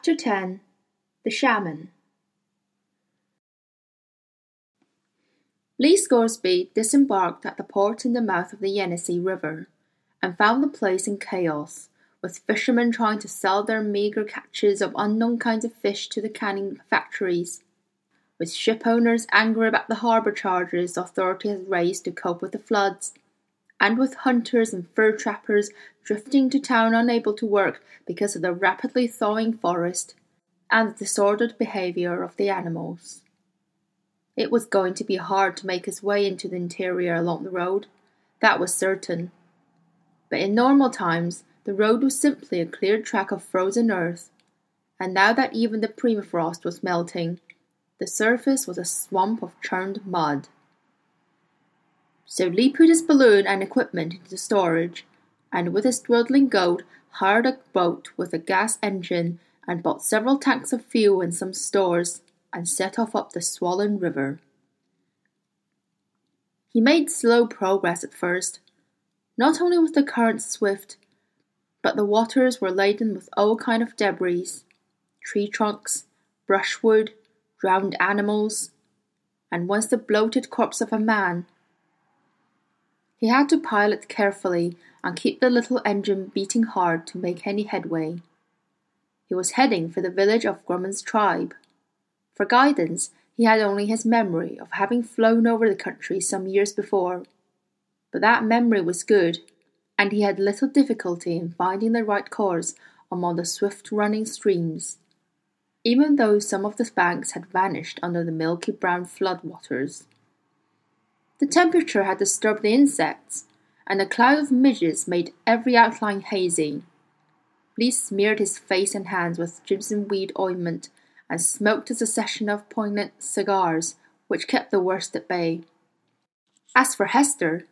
Chapter 10 The Shaman. Lee Scoresby disembarked at the port in the mouth of the Yenisei River and found the place in chaos, with fishermen trying to sell their meagre catches of unknown kinds of fish to the canning factories, with ship owners angry about the harbour charges the authority raised to cope with the floods, and with hunters and fur trappers drifting to town unable to work because of the rapidly thawing forest and the disordered behaviour of the animals. It was going to be hard to make his way into the interior along the road, that was certain. But in normal times, the road was simply a cleared track of frozen earth, and now that even the permafrost was melting, the surface was a swamp of churned mud. So Lee put his balloon and equipment into storage, and with his dwindling gold hired a boat with a gas engine and bought several tanks of fuel and some stores and set off up the swollen river. He made slow progress at first. Not only was the current swift, but the waters were laden with all kind of debris, tree trunks, brushwood, drowned animals, and once the bloated corpse of a man he had to pilot carefully and keep the little engine beating hard to make any headway. He was heading for the village of Grumman's tribe. For guidance, he had only his memory of having flown over the country some years before. But that memory was good, and he had little difficulty in finding the right course among the swift running streams, even though some of the banks had vanished under the milky brown flood waters. The temperature had disturbed the insects, and a cloud of midges made every outline hazy. Lee smeared his face and hands with jimson weed ointment and smoked a succession of poignant cigars, which kept the worst at bay. As for Hester,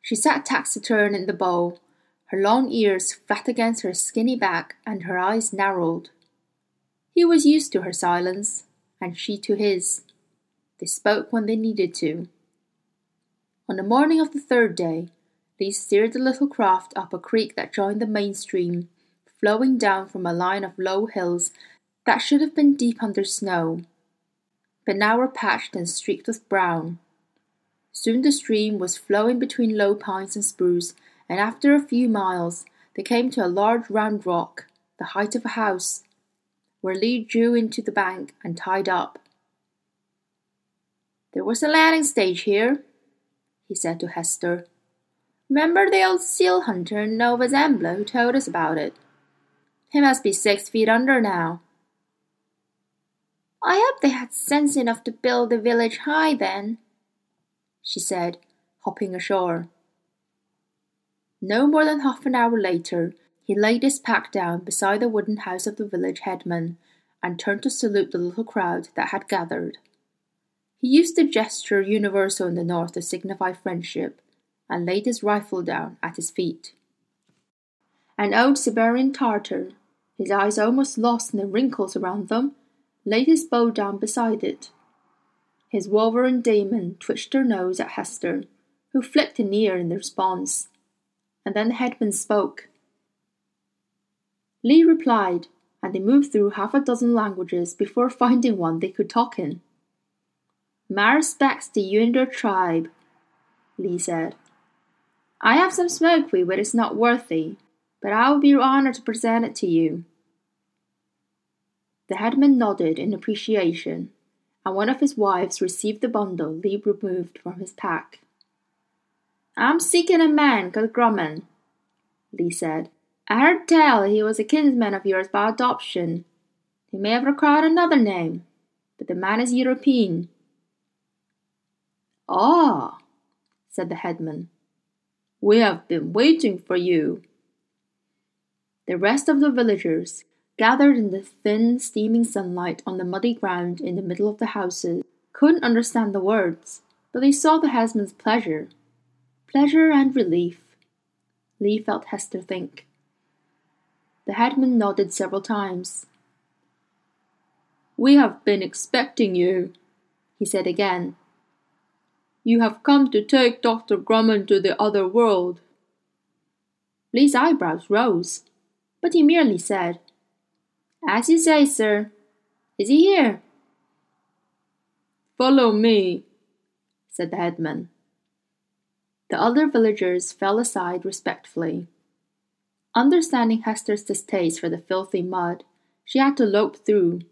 she sat taciturn in the bow, her long ears flat against her skinny back and her eyes narrowed. He was used to her silence, and she to his. They spoke when they needed to. On the morning of the third day, Lee steered the little craft up a creek that joined the main stream, flowing down from a line of low hills that should have been deep under snow, but now were patched and streaked with brown. Soon the stream was flowing between low pines and spruce, and after a few miles they came to a large round rock, the height of a house, where Lee drew into the bank and tied up. There was a landing stage here, he said to Hester. Remember the old seal hunter in Nova Zembla who told us about it? He must be six feet under now. I hope they had sense enough to build the village high then, she said, hopping ashore. No more than half an hour later, he laid his pack down beside the wooden house of the village headman and turned to salute the little crowd that had gathered. He used the gesture universal in the North to signify friendship, and laid his rifle down at his feet. An old Siberian Tartar, his eyes almost lost in the wrinkles around them, laid his bow down beside it. His wolverine demon twitched her nose at Hester, who flicked an ear in response, and then the headman spoke. Lee replied, and they moved through half a dozen languages before finding one they could talk in. My respects to you your tribe, Lee said. I have some smoke weed, but it's not worthy, but I will be honored to present it to you. The headman nodded in appreciation, and one of his wives received the bundle Lee removed from his pack. I'm seeking a man called Grumman, Lee said. I heard tell he was a kinsman of yours by adoption. He may have acquired another name, but the man is European. Ah, said the headman, we have been waiting for you. The rest of the villagers, gathered in the thin, steaming sunlight on the muddy ground in the middle of the houses, couldn't understand the words, but they saw the headman's pleasure. Pleasure and relief. Lee felt Hester think. The headman nodded several times. We have been expecting you, he said again, you have come to take Dr. Grumman to the other world. Lee's eyebrows rose, but he merely said, As you say, sir. Is he here? Follow me, said the headman. The other villagers fell aside respectfully. Understanding Hester's distaste for the filthy mud, she had to lope through.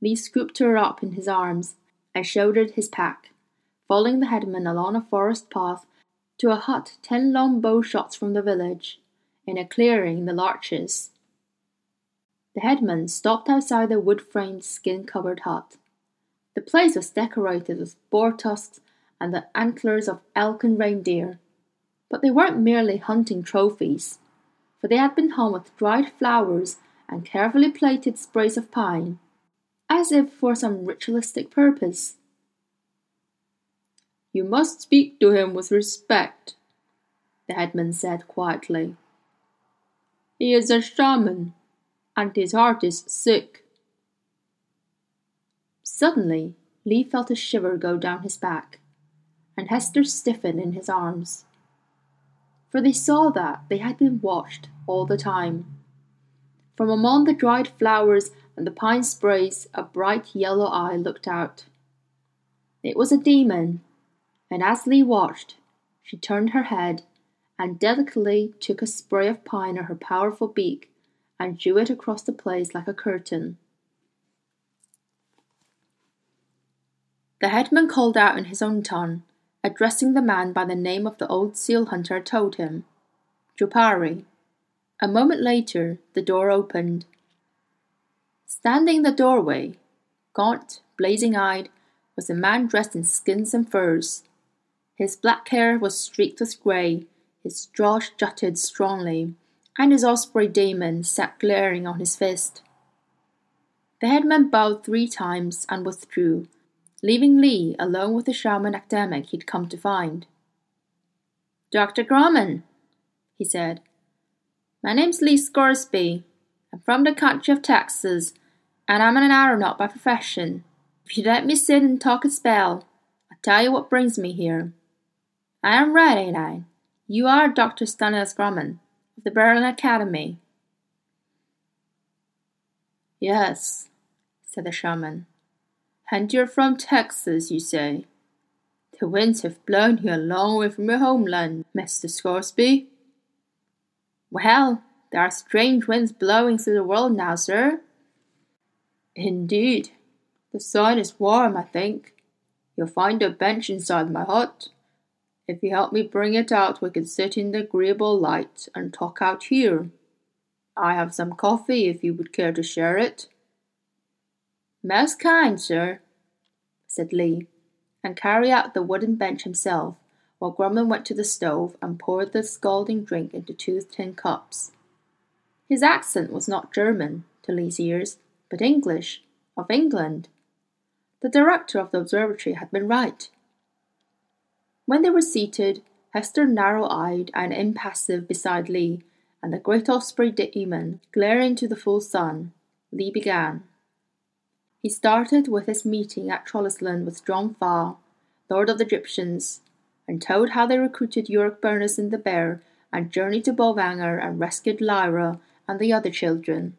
Lee scooped her up in his arms and shouldered his pack, following the headman along a forest path to a hut ten long bow shots from the village, in a clearing in the larches. The headman stopped outside the wood framed, skin covered hut. The place was decorated with boar tusks and the antlers of elk and reindeer. But they weren't merely hunting trophies, for they had been hung with dried flowers and carefully plaited sprays of pine, as if for some ritualistic purpose. You must speak to him with respect, the headman said quietly. He is a shaman, and his heart is sick. Suddenly, Lee felt a shiver go down his back, and Hester stiffen in his arms. For they saw that they had been watched all the time. From among the dried flowers and the pine sprays, a bright yellow eye looked out. It was a demon, and as Lee watched, she turned her head and delicately took a spray of pine in her powerful beak and drew it across the place like a curtain. The headman called out in his own tongue, addressing the man by the name of the old seal hunter told him Jopari. A moment later, the door opened. Standing in the doorway, gaunt, blazing eyed, was a man dressed in skins and furs. His black hair was streaked with grey, his jaw jutted strongly, and his osprey demon sat glaring on his fist. The headman bowed three times and withdrew, leaving Lee alone with the shaman academic he'd come to find. Dr. Grumman, he said. My name's Lee Scoresby. I'm from the country of Texas, and I'm an aeronaut by profession. If you'd let me sit and talk a spell, I'll tell you what brings me here. I am right, ain't I? You are Dr. Stanislaus Grumman, of the Berlin Academy. Yes, said the shaman. And you're from Texas, you say? The winds have blown you a long way from your homeland, Mr. Scoresby. Well, there are strange winds blowing through the world now, sir. Indeed. The sun is warm, I think. You'll find a bench inside my hut. If you help me bring it out, we can sit in the agreeable light and talk out here. I have some coffee if you would care to share it. Most kind, sir, said Lee, and carried out the wooden bench himself, while Grumman went to the stove and poured the scalding drink into two tin cups. His accent was not German, to Lee's ears, but English, of England. The director of the observatory had been right. When they were seated, Hester narrow eyed and impassive beside Lee, and the great osprey demon glaring to the full sun, Lee began. He started with his meeting at Trollesund with John Faa, Lord of the Egyptians, and told how they recruited Iorek Byrnison in the Bear and journeyed to Bolvangar and rescued Lyra and the other children.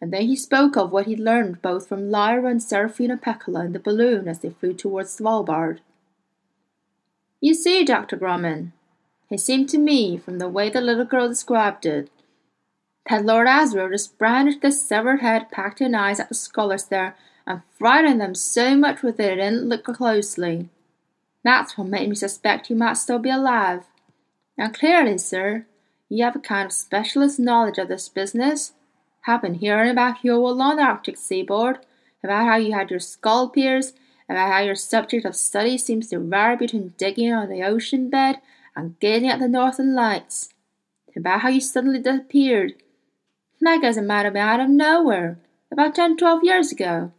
And then he spoke of what he'd learned both from Lyra and Seraphina Pekkala in the balloon as they flew towards Svalbard. You see, Dr. Grumman, it seemed to me, from the way the little girl described it, that Lord Asriel just brandished the severed head, packed in eyes at the scholars there, and frightened them so much with it they didn't look closely. That's what made me suspect you might still be alive. Now clearly, sir, you have a kind of specialist knowledge of this business. Have been hearing about you along the Arctic seaboard, about how you had your skull pierced, about how your subject of study seems to vary between digging on the ocean bed and gazing at the northern lights, about how you suddenly disappeared that guess it might have been out of nowhere, about ten, twelve years ago.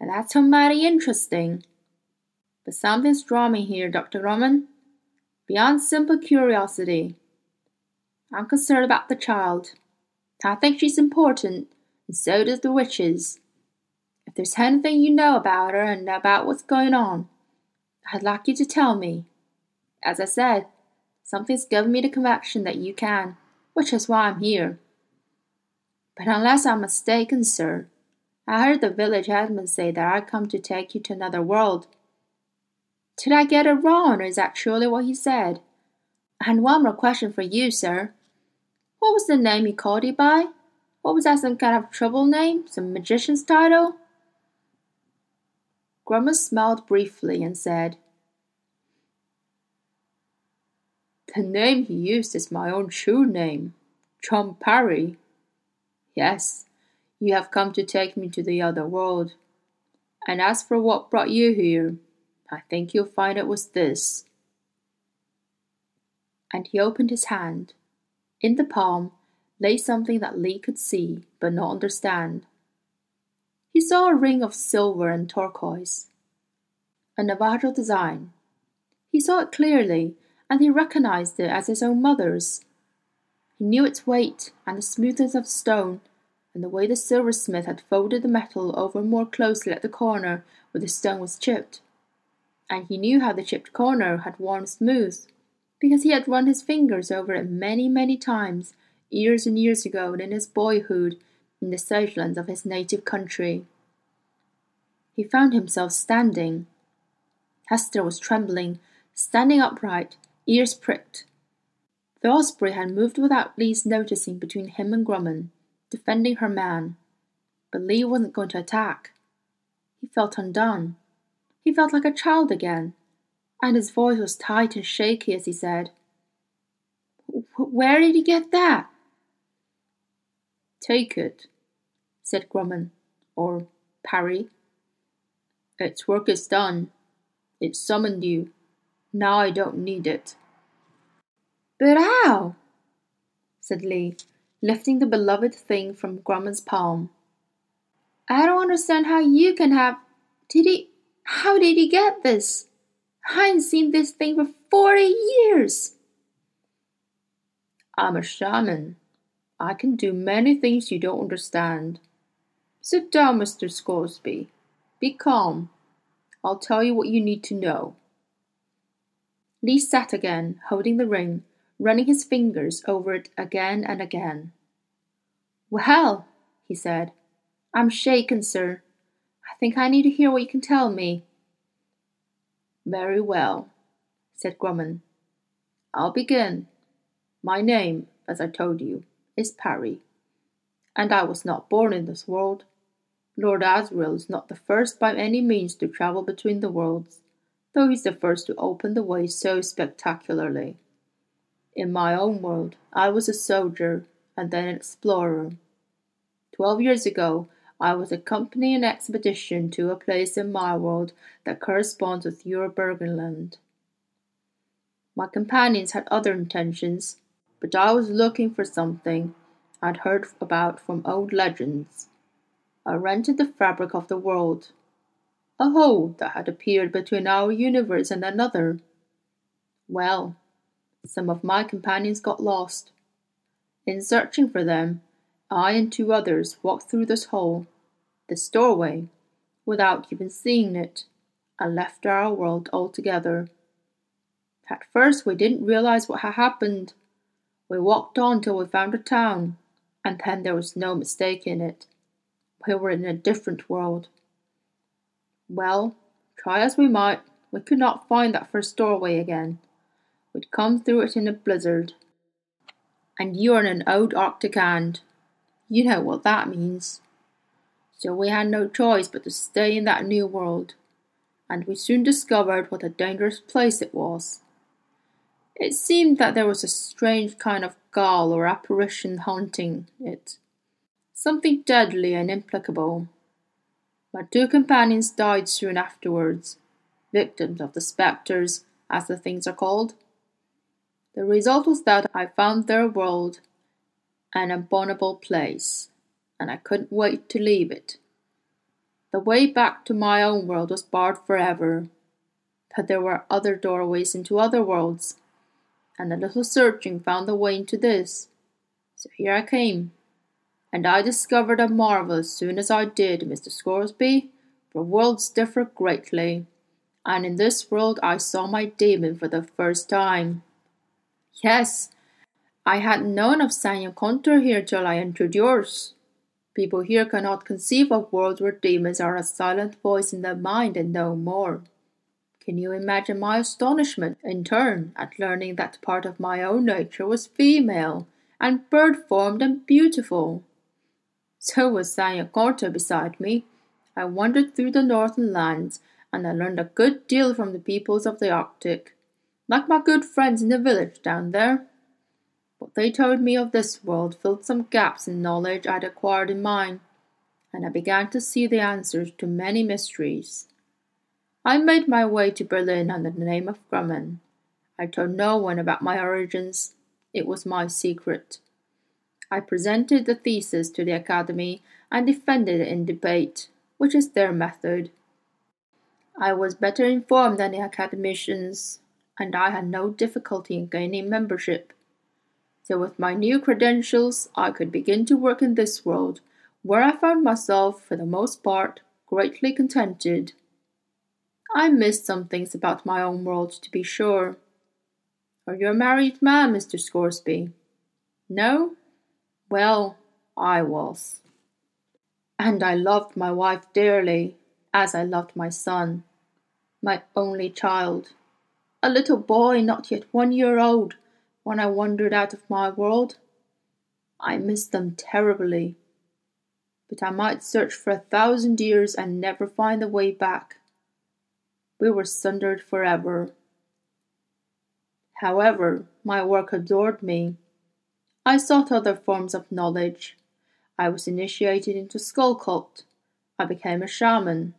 And that's mighty interesting. But something's drawing me here, Dr. Grumman, Beyond simple curiosity. I'm concerned about the child. I think she's important, and so does the witches. If there's anything you know about her and about what's going on, I'd like you to tell me. As I said, something's given me the conviction that you can, which is why I'm here. But unless I'm mistaken, sir, I heard the village headman say that I'd come to take you to another world. Did I get it wrong, or is that truly what he said? And one more question for you, sir. What was the name he called you by? What was that some kind of trouble name? Some magician's title? Grumman smiled briefly and said, The name he used is my own true name, John Parry. Yes, you have come to take me to the other world. And as for what brought you here, I think you'll find it was this. And he opened his hand. In the palm lay something that Lee could see but not understand. He saw a ring of silver and turquoise, a Navajo design. He saw it clearly, and he recognized it as his own mother's. He knew its weight and the smoothness of the stone, and the way the silversmith had folded the metal over more closely at the corner where the stone was chipped. And he knew how the chipped corner had worn smooth, because he had run his fingers over it many, many times, years and years ago, in his boyhood, in the southlands of his native country. He found himself standing. Hester was trembling, standing upright, ears pricked. The osprey had moved without Lee's noticing between him and Grumman, defending her man. But Lee wasn't going to attack. He felt undone. He felt like a child again, and his voice was tight and shaky as he said, Where did he get that? Take it, said Grumman, or Parry. Its work is done. It summoned you. Now I don't need it. But how? said Lee, lifting the beloved thing from Grumman's palm. I don't understand how you can have. Did he. How did he get this? I ain't seen this thing for forty years. I'm a shaman. I can do many things you don't understand. Sit down, Mr. Scoresby. Be calm. I'll tell you what you need to know. Lee sat again, holding the ring, running his fingers over it again and again. Well, he said, I'm shaken, sir. I think I need to hear what you can tell me. Very well, said Grumman. I'll begin. My name, as I told you, is Parry, and I was not born in this world. Lord Asriel is not the first by any means to travel between the worlds though he's the first to open the way so spectacularly. In my own world, I was a soldier and then an explorer. Twelve years ago, I was accompanying an expedition to a place in my world that corresponds with your Beringland. My companions had other intentions, but I was looking for something I'd heard about from old legends. I rented the fabric of the world a hole that had appeared between our universe and another. Well, some of my companions got lost. In searching for them, I and two others walked through this hole, this doorway, without even seeing it, and left our world altogether. At first, we didn't realize what had happened. We walked on till we found a town, and then there was no mistake in it. We were in a different world. Well, try as we might, we could not find that first doorway again. We'd come through it in a blizzard. And you're in an old Arctic and you know what that means. So we had no choice but to stay in that new world, and we soon discovered what a dangerous place it was. It seemed that there was a strange kind of ghoul or apparition haunting it, something deadly and implacable. My two companions died soon afterwards, victims of the spectres, as the things are called. The result was that I found their world an abominable place, and I couldn't wait to leave it. The way back to my own world was barred forever, but there were other doorways into other worlds, and a little searching found the way into this. So here I came and I discovered a marvel as soon as I did, Mr. Scoresby, for worlds differ greatly, and in this world I saw my demon for the first time. Yes, I hadn't known of Sayan Kötör here till I entered yours, People here cannot conceive of worlds where demons are a silent voice in their mind and no more. Can you imagine my astonishment, in turn, at learning that part of my own nature was female, and bird formed and beautiful? So was Sayan Kötör beside me. I wandered through the northern lands, and I learned a good deal from the peoples of the Arctic, like my good friends in the village down there. What they told me of this world filled some gaps in knowledge I'd acquired in mine, and I began to see the answers to many mysteries. I made my way to Berlin under the name of Grumman. I told no one about my origins. It was my secret. I presented the thesis to the Academy and defended it in debate, which is their method. I was better informed than the academicians, and I had no difficulty in gaining membership. So, with my new credentials, I could begin to work in this world, where I found myself, for the most part, greatly contented. I missed some things about my own world, to be sure. Are you a married man, Mr. Scoresby? No? Well, I was. And I loved my wife dearly, as I loved my son, my only child, a little boy not yet one year old when I wandered out of my world. I missed them terribly, but I might search for a thousand years and never find the way back we were sundered forever. However, my work adored me. I sought other forms of knowledge. I was initiated into skull cult. I became a shaman,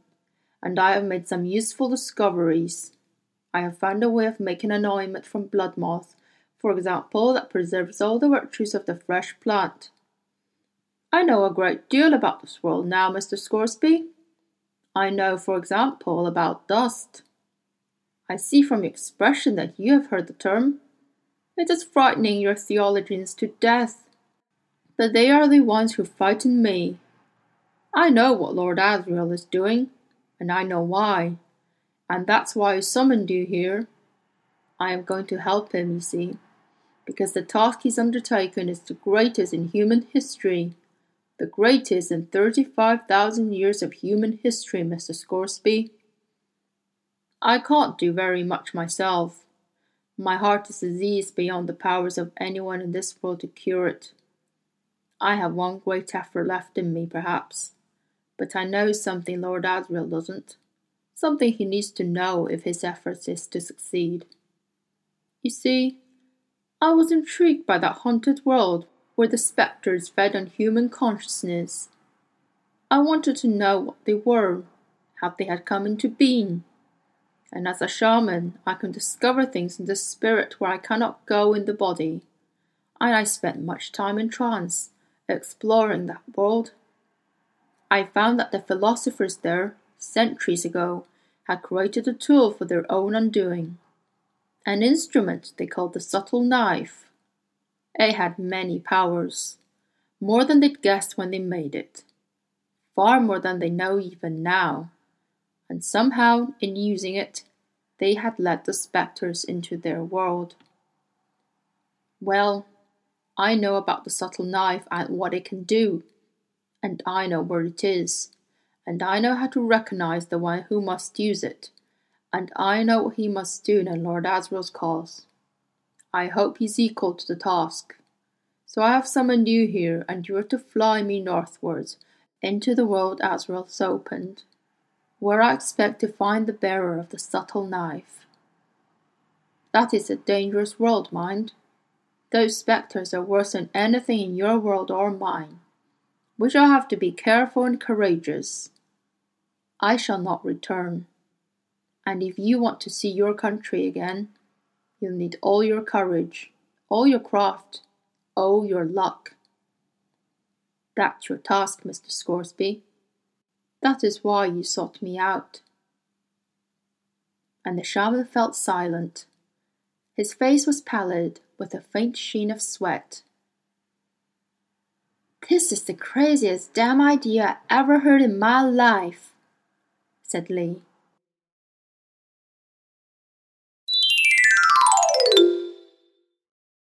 and I have made some useful discoveries. I have found a way of making an ointment from bloodmoss, for example, that preserves all the virtues of the fresh plant. I know a great deal about this world now, Mr. Scoresby. I know, for example, about dust. I see from your expression that you have heard the term. It is frightening your theologians to death. But they are the ones who frighten me. I know what Lord Asriel is doing, and I know why. And that's why I summoned you here. I am going to help him, you see, because the task he's undertaken is the greatest in human history the greatest in 35,000 years of human history, Mr. Scoresby. I can't do very much myself. My heart is diseased beyond the powers of anyone in this world to cure it. I have one great effort left in me, perhaps, but I know something Lord Asriel doesn't, something he needs to know if his efforts is to succeed. You see, I was intrigued by that haunted world where the spectres fed on human consciousness. I wanted to know what they were, how they had come into being. And as a shaman, I can discover things in the spirit where I cannot go in the body. And I spent much time in trance, exploring that world. I found that the philosophers there, centuries ago, had created a tool for their own undoing. An instrument they called the subtle knife it had many powers, more than they'd guessed when they made it, far more than they know even now. And somehow, in using it, they had let the spectres into their world. Well, I know about the subtle knife and what it can do, and I know where it is, and I know how to recognize the one who must use it, and I know what he must do in Lord Asriel's cause. I hope he's equal to the task. So I have summoned you here, and you are to fly me northwards, into the world Asriel's opened, where I expect to find the bearer of the subtle knife. That is a dangerous world, mind. Those spectres are worse than anything in your world or mine. We shall have to be careful and courageous. I shall not return. And if you want to see your country again, You'll need all your courage, all your craft, all your luck. That's your task, Mr. Scoresby. That is why you sought me out. And the shaman felt silent. His face was pallid, with a faint sheen of sweat. This is the craziest damn idea I ever heard in my life, said Lee.